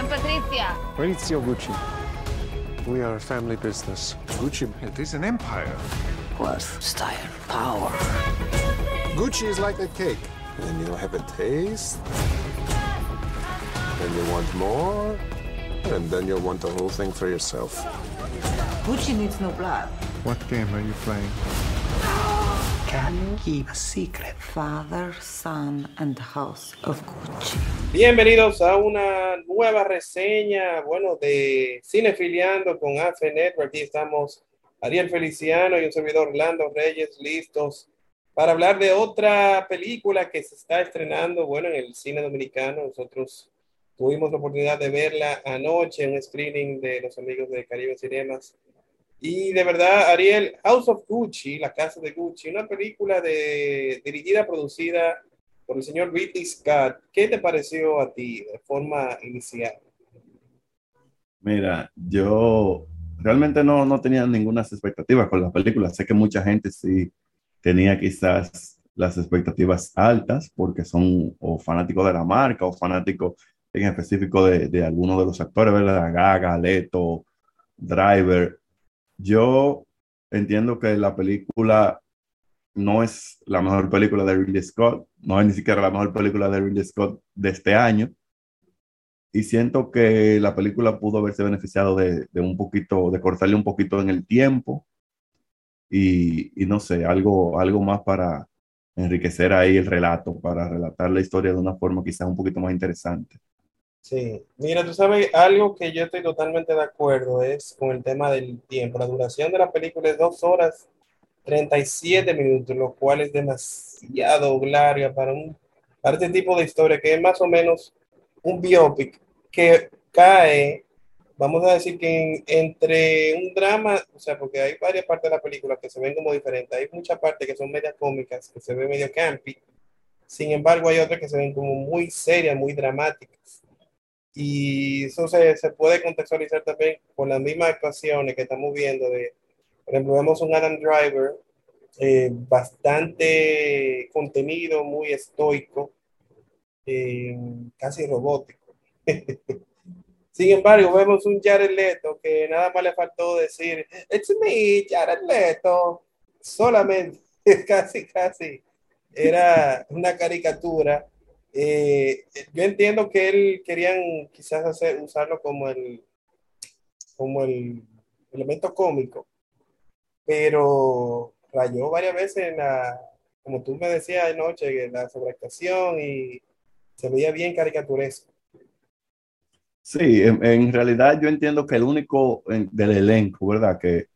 I'm Patricia. Maurizio Gucci. We are a family business. Gucci, it is an empire. Wealth, style, power. Gucci is like a cake. Then you have a taste. Then you want more. And then you'll want the whole thing for yourself. Gucci needs no blood. What game are you playing? Can keep a secret? Father, son, and house of Gucci. Bienvenidos a una nueva reseña, bueno, de Cinefiliando con AFE Network. Aquí estamos Ariel Feliciano y un servidor Orlando Reyes listos para hablar de otra película que se está estrenando, bueno, en el cine dominicano. Nosotros tuvimos la oportunidad de verla anoche en un screening de los amigos de Caribe Cinemas. Y de verdad, Ariel, House of Gucci, La Casa de Gucci, una película de, dirigida, producida por el señor Ridley Scott. ¿Qué te pareció a ti de forma inicial? Mira, yo realmente no, no tenía ninguna expectativa con la película. Sé que mucha gente sí tenía quizás las expectativas altas porque son o fanáticos de la marca o fanáticos en específico de, de algunos de los actores, ¿verdad? Gaga, Leto, Driver. Yo entiendo que la película no es la mejor película de Ridley Scott, no es ni siquiera la mejor película de Ridley Scott de este año. Y siento que la película pudo haberse beneficiado de, un poquito, de cortarle un poquito en el tiempo y, y, no sé, algo, algo más para enriquecer ahí el relato, para relatar la historia de una forma quizás un poquito más interesante. Sí, mira, tú sabes, algo que yo estoy totalmente de acuerdo es con el tema del tiempo. La duración de la película es dos horas 37 minutos, lo cual es demasiado larga para, un, para este tipo de historia, que es más o menos un biopic que cae, vamos a decir que en, entre un drama, o sea, porque hay varias partes de la película que se ven como diferentes, hay muchas partes que son medias cómicas, que se ven medio campy, sin embargo hay otras que se ven como muy serias, muy dramáticas. Y eso se, se, puede contextualizar también con las mismas actuaciones que estamos viendo. De, por ejemplo, vemos un Adam Driver eh, bastante contenido, muy estoico, eh, casi robótico. Sin embargo, vemos un Jared Leto que nada más le faltó decir, It's me, Jared Leto. Solamente, casi, casi. Era una caricatura eh, yo entiendo que él querían quizás hacer, usarlo como el, como el elemento cómico, pero rayó varias veces en la, como tú me decías anoche, en la sobreactuación y se veía bien caricaturesco. Sí, en, en, realidad yo entiendo que el único del elenco, ¿verdad? Que,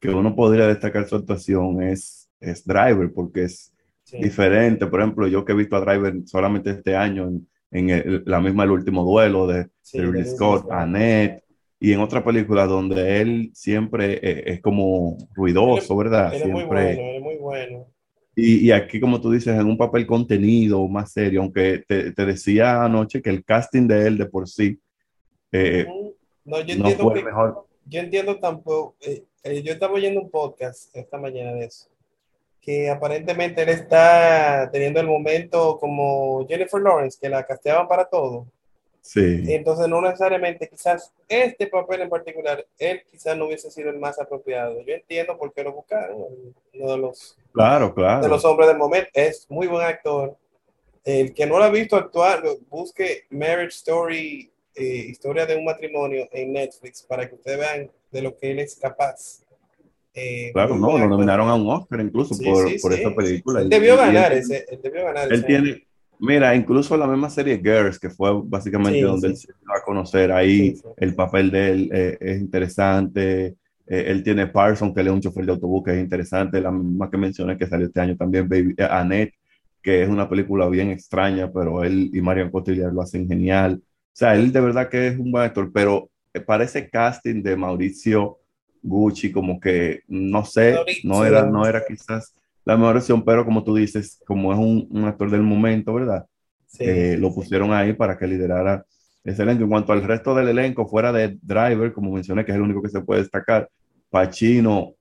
que uno podría destacar su actuación es, es Driver, porque es sí. diferente. Por ejemplo, yo que he visto a Driver solamente este año en, en el, la misma El último duelo de, sí, de Scott, Annette, y en otra película donde él siempre es, es como ruidoso, él, ¿verdad? Él siempre. es muy bueno, él es muy bueno. Y, y, aquí, como tú dices, en un papel contenido, más serio, aunque te, te decía anoche que el casting de él de por sí eh, no, yo no fue que, mejor. Yo entiendo tampoco, eh, eh, yo estaba oyendo un podcast esta mañana de eso que aparentemente él está teniendo el momento como Jennifer Lawrence, que la casteaban para todo. Sí. Entonces, no necesariamente, quizás este papel en particular, él quizás no hubiese sido el más apropiado. Yo entiendo por qué lo buscaron, uno de los, claro, claro. de los hombres del momento. Es muy buen actor. El que no lo ha visto actuar, busque Marriage Story, eh, historia de un matrimonio en Netflix, para que ustedes vean de lo que él es capaz. Eh, claro, no, lo nominaron a un Oscar incluso sí, por, sí, por sí. esta película. Él debió ganar él, ese, él debió ganar él ese tiene, mira, incluso la misma serie Girls, que fue básicamente donde él se dio a conocer ahí, el papel de él eh, es interesante. Eh, él tiene Parson, que él es un chofer de autobús, que es interesante. La misma que mencioné que salió este año también, Baby, eh, Annette, que es una película bien extraña, pero él y Marion Cotillard lo hacen genial. O sea, él de verdad que es un buen actor, pero para ese casting de Mauricio Gucci, como que no sé, no era, no era quizás la mejor opción, pero como tú dices, como es un, un actor del momento, ¿verdad? Sí. Eh, lo pusieron ahí para que liderara ese elenco. En cuanto al resto del elenco, fuera de Driver, como mencioné, que es el único que se puede destacar, Pacino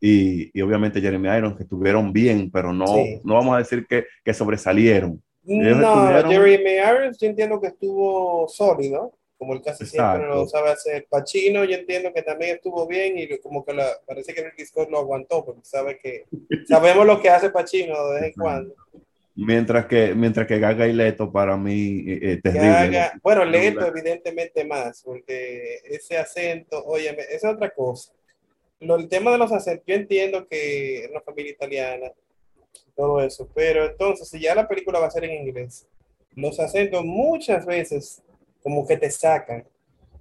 y, y obviamente Jeremy Irons, que estuvieron bien, pero no, no vamos a decir que, que sobresalieron. Ellos no, Jeremy Irons yo entiendo que estuvo sólido. Como él casi siempre lo sabe hacer. Pacino, yo entiendo que también estuvo bien y como que la, parece que el Scott lo aguantó, porque sabe que sabemos lo que hace Pacino de vez en cuando. Mientras que, mientras que Gaga y Leto para mí eh, eh terrible. bueno, Leto evidentemente más, porque ese acento, oye, es otra cosa. Lo, el tema de los acentos, yo entiendo que es una familia italiana, todo eso, pero entonces si ya la película va a ser en inglés, los acentos muchas veces como que te sacan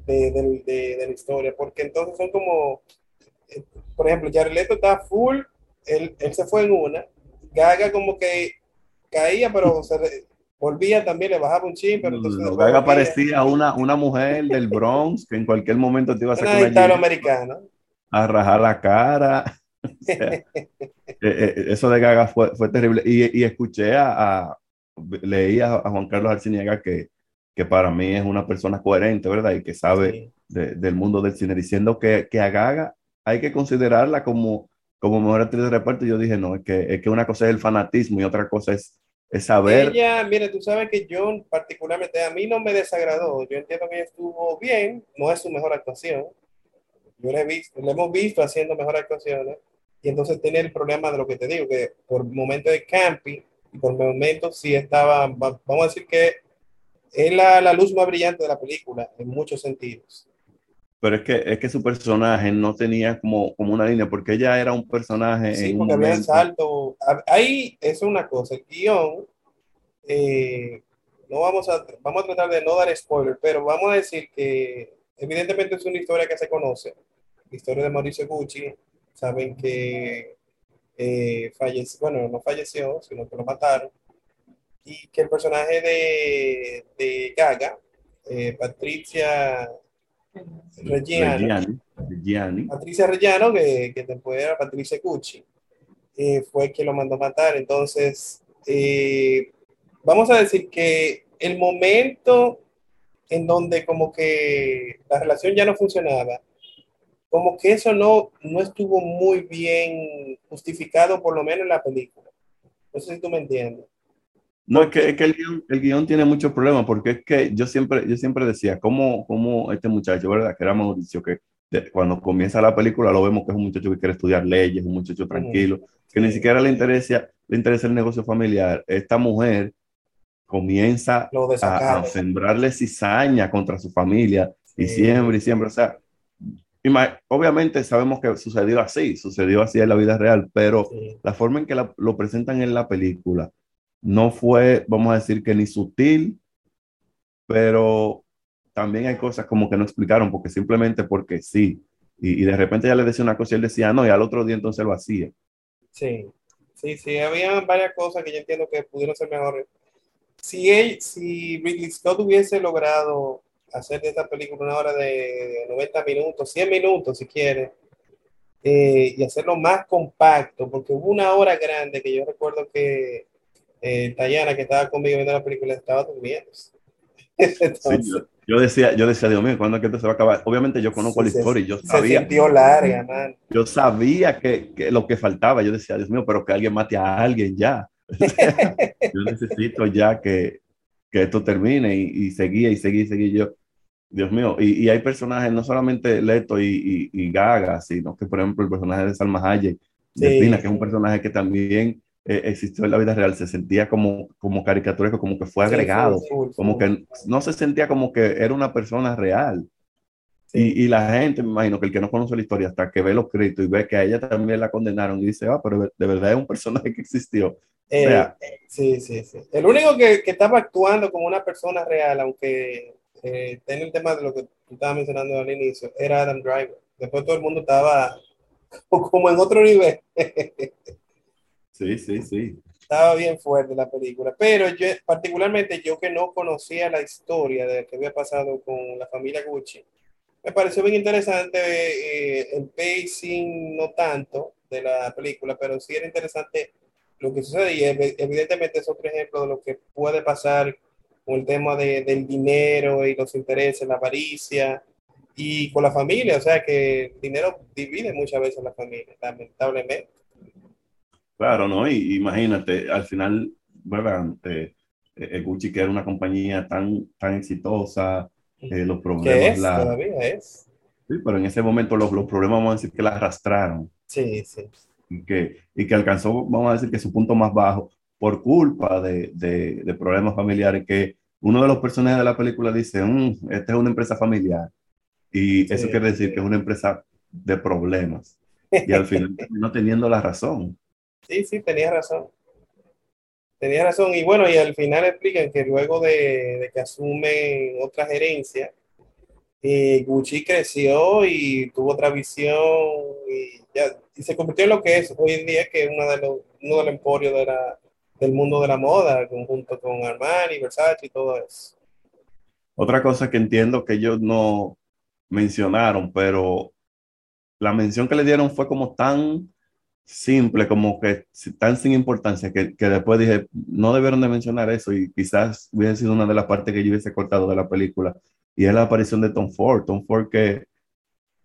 de, la historia, porque entonces son como, eh, por ejemplo, Jared Leto está full, él, se fue en una, Gaga como que caía, pero se volvía también, le bajaba un chin, pero entonces... Gaga parecía una, una mujer del Bronx que en cualquier momento te iba a sacar una americana. A rajar la cara. Eh, eh, eso de Gaga fue, fue terrible. Y, y escuché a, leí a, Juan Carlos Arciniega que, que para mí es una persona coherente, ¿verdad? Y que sabe del mundo del cine, diciendo que, que a Gaga hay que considerarla como, como mejor actriz de reparto. yo dije, no, es que, es que una cosa es el fanatismo y otra cosa es, es saber. Ella, mire, tú sabes que John particularmente a mí no me desagradó. Yo entiendo que ella estuvo bien, no es su mejor actuación. Yo le, he visto, le hemos visto haciendo mejor actuaciones. Y entonces tiene el problema de lo que te digo, que por momento de camping, por momentos sí estaba, vamos a decir que es la, la, luz más brillante de la película en muchos sentidos. Pero es que, es que su personaje no tenía como, como una línea, porque ella era un personaje. Sí, porque había salto. Ahí es una cosa, el guion, eh, no vamos a, vamos a tratar de no dar spoiler, pero vamos a decir que evidentemente es una historia que se conoce, la historia de Mauricio Gucci. Saben que eh, falleció, bueno, no falleció, sino que lo mataron, y que el personaje de, de Gaga, eh, Patricia Reggiano, Patricia Reggiano, que, que después era Patricia Cucci, eh, fue quien lo mandó a matar. Entonces, eh, vamos a decir que el momento en donde como que la relación ya no funcionaba, como que eso no, no estuvo muy bien justificado, por lo menos en la película. No sé si tú me entiendes. No, es que, es que el, guion, el, guion, tiene muchos problemas, porque es que yo siempre, yo siempre decía, ¿cómo, cómo este muchacho, ¿verdad? Que era Mauricio, que cuando comienza la película lo vemos que es un muchacho que quiere estudiar leyes, un muchacho tranquilo, que ni siquiera le interesa, le interesa el negocio familiar. Esta mujer comienza a, a, sembrarle cizaña contra su familia y siempre y siempre, o sea, obviamente sabemos que sucedió así, sucedió así en la vida real, pero la forma en que lo presentan en la película no fue, vamos a decir que ni sutil, pero también hay cosas como que no explicaron, porque simplemente porque sí. Y, de repente ya le decía una cosa y él decía no, y al otro día entonces lo hacía. Sí, sí, sí, había varias cosas que yo entiendo que pudieron ser mejores. Si, él, si Ridley Scott hubiese logrado hacer de esta película una hora de 90 minutos, 100 minutos si quiere, eh, y hacerlo más compacto, porque hubo una hora grande que yo recuerdo que eh, Tayana, que estaba conmigo viendo la película, estaba durmiendo. yo, decía, yo decía, Dios mío, ¿cuándo es que esto se va a acabar? Obviamente yo conozco la historia y yo sabía. Se sintió larga, man. Yo sabía que, que, lo que faltaba. Yo decía, Dios mío, pero que alguien mate a alguien ya. yo necesito ya que, que esto termine y, y seguía y seguía y seguía yo. Dios mío, y, y, hay personajes, no solamente Leto y, y, Gaga, sino que, por ejemplo, el personaje de Salma Hayek, de Pina, que es un personaje que también eh, existió en la vida real, se sentía como, como caricaturesco, como que fue agregado, como que no se sentía como que era una persona real. Y, y, la gente, me imagino que el que no conoce la historia, hasta que ve los créditos y ve que a ella también la condenaron y dice, ah, pero de verdad es un personaje que existió. Eh, sí, sí, sí. El único que, que, estaba actuando como una persona real, aunque eh, tiene el tema de lo que tú estabas mencionando al inicio, era Adam Driver. Después todo el mundo estaba como en otro nivel. sí, sí, sí. Estaba bien fuerte la película, pero yo, particularmente yo que no conocía la historia de lo que había pasado con la familia Gucci, me pareció bien interesante eh, el pacing, no tanto de la película, pero sí era interesante lo que sucede y evidentemente es otro ejemplo de lo que puede pasar con el tema de, del dinero y los intereses, la avaricia y con la familia, o sea que el dinero divide muchas veces la familia, lamentablemente. Claro, ¿no? Y imagínate, al final, ¿verdad? Eh, eh, Gucci, que era una compañía tan, tan exitosa, eh, los problemas. la, todavía es. Sí, pero en ese momento los, los, problemas, vamos a decir que la arrastraron. Sí, sí. Y que, y que alcanzó, vamos a decir que su punto más bajo por culpa de, de, de problemas familiares que uno de los personajes de la película dice, mm, esta es una empresa familiar. Y eso quiere decir que es una empresa de problemas. Y al final no teniendo la razón. Sí, sí, tenía razón. Tenía razón. Y bueno, y al final explican que luego de, que asume otra gerencia, eh, Gucci creció y tuvo otra visión y, ya, y se convirtió en lo que es hoy en día, que es uno de los, uno de los emporios del mundo de la moda, junto con Armani, Versace y todo eso. Otra cosa que entiendo que ellos no mencionaron, pero la mención que le dieron fue como tan simple, como que tan sin importancia, que, que, después dije, no debieron de mencionar eso y quizás hubiese sido una de las partes que yo hubiese cortado de la película, y es la aparición de Tom Ford, Tom Ford que,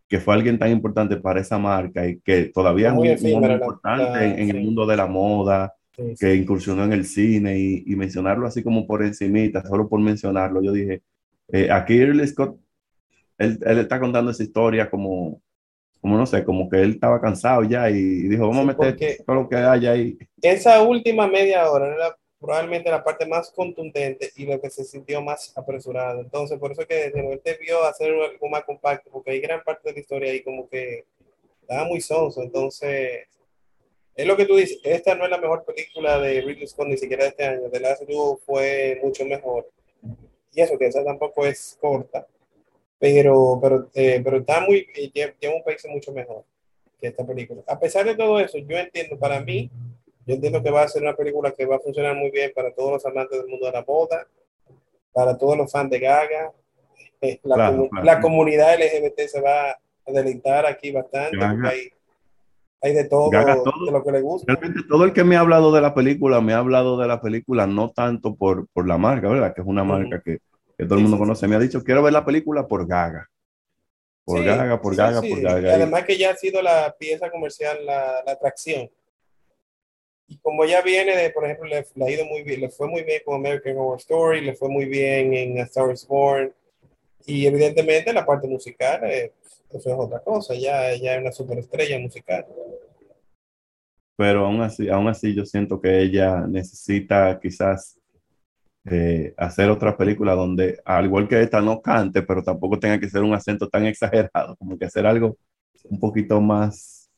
que fue alguien tan importante para esa marca y que todavía es muy, importante en, el mundo de la moda, que incursionó en el cine y, mencionarlo así como por encimita, solo por mencionarlo, yo dije, eh, aquí Ridley Scott, él, él, está contando esa historia como, como no sé, como que él estaba cansado ya y dijo, vamos a meter todo lo que haya ahí. Esa última media hora era probablemente la parte más contundente y lo que se sintió más apresurado. Entonces, por eso que él debió hacer algo más compacto, porque hay gran parte de la historia ahí como que estaba muy sonso. Entonces, es lo que tú dices, esta no es la mejor película de Ridley Scott ni siquiera de este año. The Last Duo fue mucho mejor. Y eso, que esa tampoco es corta, pero, pero, eh, pero está muy, lleva un país mucho mejor que esta película. A pesar de todo eso, yo entiendo, para mí, yo entiendo que va a ser una película que va a funcionar muy bien para todos los amantes del mundo de la moda, para todos los fans de Gaga. Eh, la, comunidad LGBT se va a deleitar aquí bastante hay de todo, de lo que le gusta. Realmente todo el que me ha hablado de la película, me ha hablado de la película no tanto por, por la marca, ¿verdad? Que es una marca que, que, todo el mundo conoce. Me ha dicho, quiero ver la película por Gaga. Por Gaga, por Gaga, por Gaga. Y además que ya ha sido la pieza comercial, la, la atracción. Y como ya viene de, por ejemplo, le, le, ha ido muy bien, le fue muy bien con American Horror Story, le fue muy bien en A Star is Born. Y evidentemente la parte musical, eh, eso es otra cosa, ya, ya es una superestrella musical. Pero aún así, aún así yo siento que ella necesita quizás eh, hacer otra película donde, al igual que esta, no cante, pero tampoco tenga que ser un acento tan exagerado, como que hacer algo un poquito más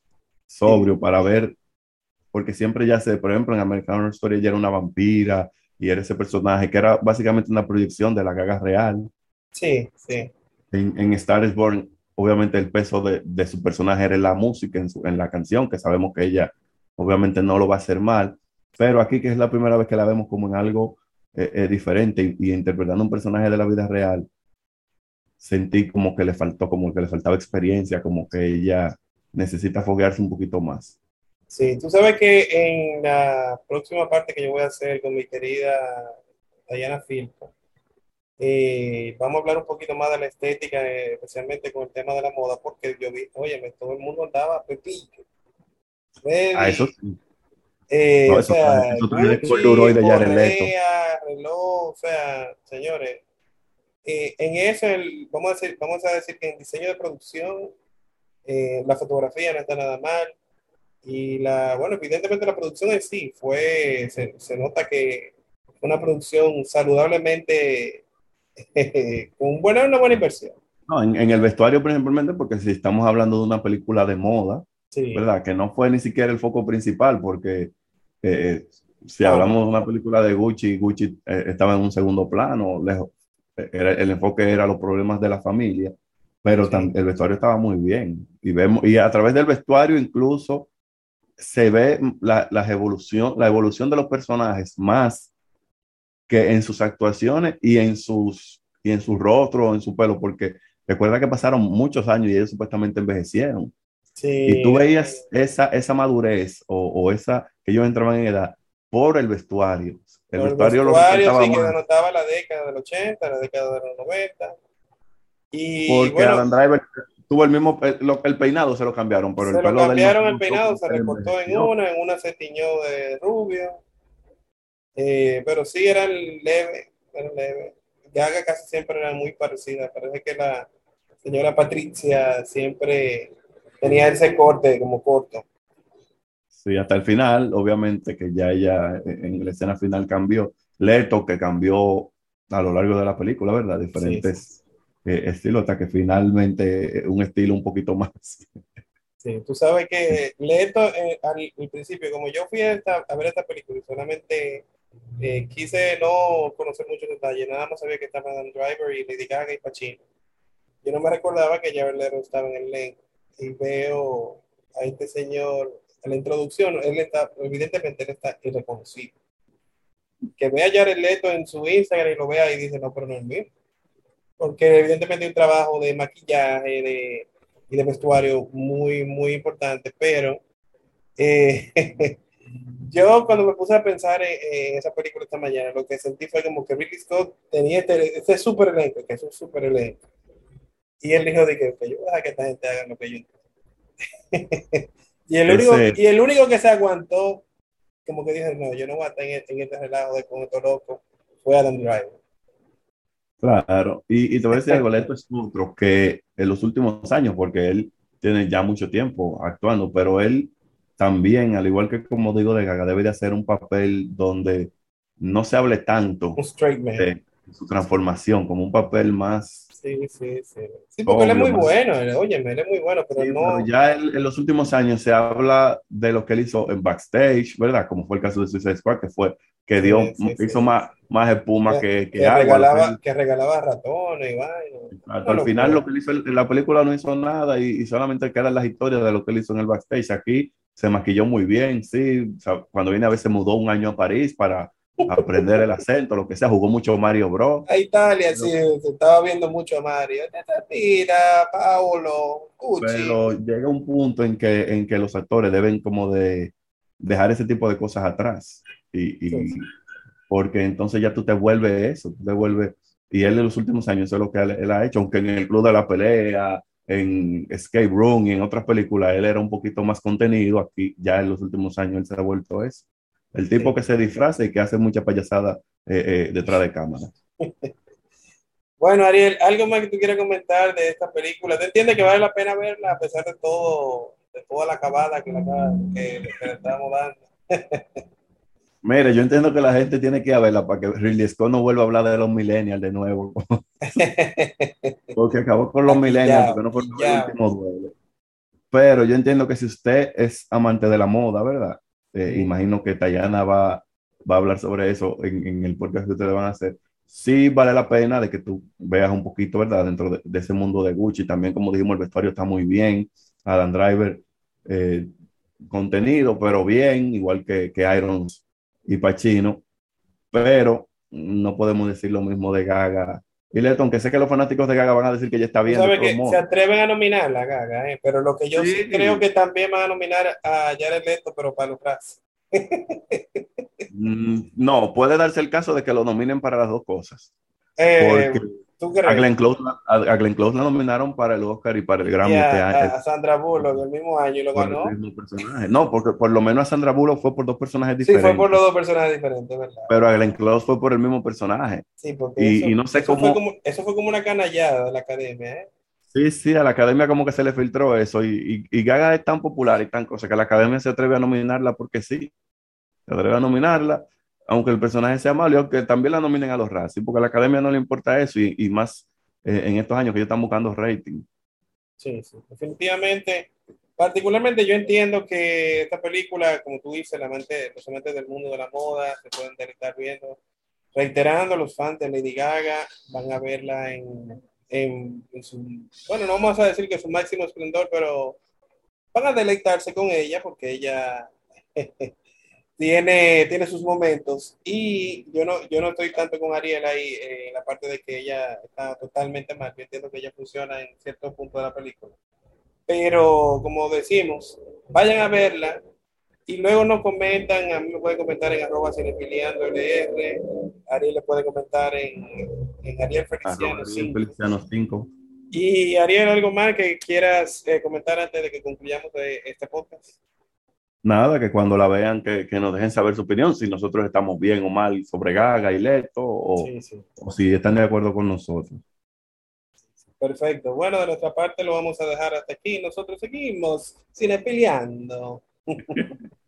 sobrio para ver, porque siempre ya sé, por ejemplo, en American Horror Story ella era una vampira y era ese personaje que era básicamente una proyección de la gaga real. Sí, sí. En, en Star is Born obviamente el peso de, de, su personaje era la música, en, su, en la canción, que sabemos que ella obviamente no lo va a hacer mal, pero aquí que es la primera vez que la vemos como en algo eh, eh, diferente y, interpretando un personaje de la vida real, sentí como que le faltó, como que le faltaba experiencia, como que ella necesita foguearse un poquito más. Sí, tú sabes que en la próxima parte que yo voy a hacer con mi querida Diana Filpo, eh, vamos a hablar un poquito más de la estética, eh, especialmente con el tema de la moda, porque yo vi, oye, todo el mundo andaba pepillo. Ah, eso sí. Eh, o sea, reloj, o sea, señores, eh, en eso, vamos, a decir, vamos a decir que en diseño de producción, la fotografía no está nada mal, y la, bueno, evidentemente la producción en sí fue, se, se nota que una producción saludablemente con buena, una buena inversión. No, en, el vestuario principalmente, porque si estamos hablando de una película de moda, ¿verdad? Que no fue ni siquiera el foco principal, porque eh, si hablamos de una película de Gucci, Gucci eh, estaba en un segundo plano, lejos. Era, el enfoque era los problemas de la familia, pero el vestuario estaba muy bien. Y, vemos, y a través del vestuario incluso se ve la, la, evolución, la evolución de los personajes más que en sus actuaciones y en sus y en su rostro, en su pelo, porque recuerda que pasaron muchos años y ellos supuestamente envejecieron. Sí. Y tú veías esa, esa madurez o, o, esa que ellos entraban en edad por el vestuario. El vestuario, el vestuario sí, que denotaba la década del 80, la década de los 90. Y, porque bueno, Adam Driver tuvo el mismo, el, el, peinado se lo cambiaron, pero se el pelo lo cambiaron el peinado, se recortó en una, en una se tiñó de rubio. Eh, pero sí eran leve, eran leve. Gaga casi siempre era muy parecida. Parece que la señora Patricia siempre tenía ese corte como corto. Sí, hasta el final, obviamente que ya ella en la escena final cambió. Leto que cambió a lo largo de la película, ¿verdad? Diferentes eh, estilos, hasta que finalmente un estilo un poquito más. Sí, tú sabes que Leto eh, al, principio, como yo fui a, ver esta película y solamente eh, quise no conocer muchos detalles, nada más sabía que estaba Adam Driver y Lady Gaga y Pacino. Yo no me recordaba que Jared Leto estaba en el elenco y veo a este señor en la introducción, él está, evidentemente él está irreconocible. Que vea a Jared Leto en su Instagram y lo vea y dice, no, pero no es mío. Porque evidentemente hay un trabajo de maquillaje y de vestuario muy, muy importante, pero eh, yo cuando me puse a pensar en, esa película esta mañana, lo que sentí fue como que Ridley Scott tenía este, este super elenco, que es un super elenco. Y él dijo de que, yo voy a dejar que esta gente haga lo que yo y, el único, y el único que se aguantó, como que dijo, no, yo no voy a estar en, este relajo de con esto loco, fue Adam Driver. Claro, y, y te voy a decir algo, Leto es otro que en los últimos años, porque él tiene ya mucho tiempo actuando, pero él también, al igual que como digo de Gaga, debe de hacer un papel donde no se hable tanto de su transformación, como un papel más Sí, sí, sí. Sí, porque él es muy bueno, oye, él es muy bueno, pero no. ya en los últimos años se habla de lo que él hizo en backstage, ¿verdad? Como fue el caso de Suicide Squad, que fue que dio, hizo Más, más espuma que, que, agua, Regalaba, que regalaba ratones y vaina. al final lo que él hizo en la película no hizo nada y, y, solamente quedan las historias de lo que él hizo en el backstage. Aquí se maquilló muy bien, sí. cuando viene a veces mudó un año a París para aprender el acento, lo que sea, jugó mucho Mario Bros. A Italia, sí, se estaba viendo mucho a Mario. Mira, Paolo, Pero llega un punto en que, en que los actores deben como de dejar ese tipo de cosas atrás. Y, porque entonces ya tú te vuelves eso, tú te vuelves, y él en los últimos años eso es lo que él, ha hecho, aunque en el Club de la Pelea, en Escape Room y en otras películas él era un poquito más contenido, aquí ya en los últimos años él se ha vuelto eso. El tipo que se disfraza y que hace mucha payasada eh, eh, detrás de cámara. Bueno, Ariel, ¿algo más que tú quieras comentar de esta película? ¿Te entiendes que vale la pena verla a pesar de todo, de toda la acabada que, que, le estamos dando? Mire, yo entiendo que la gente tiene que verla para que Ridley Scott no vuelva a hablar de los millennials de nuevo. porque acabó con los millennials, porque no fue el último duelo. Pero yo entiendo que si usted es amante de la moda, ¿verdad? Eh, imagino que Tayana va, va a hablar sobre eso en, el podcast que ustedes van a hacer. Sí vale la pena de que tú veas un poquito, ¿verdad? Dentro de, ese mundo de Gucci. También, como dijimos, el vestuario está muy bien. Adam Driver, eh, contenido, pero bien, igual que, que Irons y Pacino. Pero no podemos decir lo mismo de Gaga y Leto, aunque sé que los fanáticos de Gaga van a decir que ya está bien. se atreven a nominar a Gaga, ¿eh? pero lo que yo sí. creo que también van a nominar a Jared Leto, pero para los mm, no, puede darse el caso de que lo nominen para las dos cosas. Eh, porque a Glenn, Close, a, Glenn Close la nominaron para el Oscar y para el Grammy este A Sandra Bullock el mismo año y lo ganó. No, porque por lo menos a Sandra Bullock fue por dos personajes diferentes. Sí, fue por los dos personajes diferentes, ¿verdad? Pero a Glenn Close fue por el mismo personaje. Sí, porque y, eso, no sé cómo... Fue como, eso fue como una canallada de la academia, ¿eh? Sí, sí, a la academia como que se le filtró eso y, y, y Gaga es tan popular y tan cosa que la academia se atreve a nominarla porque sí, se atreve a nominarla aunque el personaje sea malo, aunque también la nominen a los Razzie, porque a la academia no le importa eso y, más eh, en estos años que ellos están buscando rating. Sí, sí, definitivamente. Particularmente yo entiendo que esta película, como tú dices, la mente, los amantes del mundo de la moda se pueden estar viendo. Reiterando, los fans de Lady Gaga van a verla en, en, en su, bueno, no vamos a decir que su máximo esplendor, pero van a deleitarse con ella porque ella tiene, tiene sus momentos y yo no, yo no estoy tanto con Ariel ahí eh, en la parte de que ella está totalmente mal. Yo entiendo que ella funciona en cierto punto de la película. Pero como decimos, vayan a verla y luego nos comentan, a mí me pueden comentar en arroba cinefiliando LR, Ariel le puede comentar en, en Ariel Feliciano 5. Y Ariel, ¿algo más que quieras eh, comentar antes de que concluyamos de este podcast? Nada, que cuando la vean, que, que, nos dejen saber su opinión, si nosotros estamos bien o mal sobre Gaga y Leto, o, o si están de acuerdo con nosotros. Perfecto. Bueno, de nuestra parte lo vamos a dejar hasta aquí. Nosotros seguimos cinepeleando.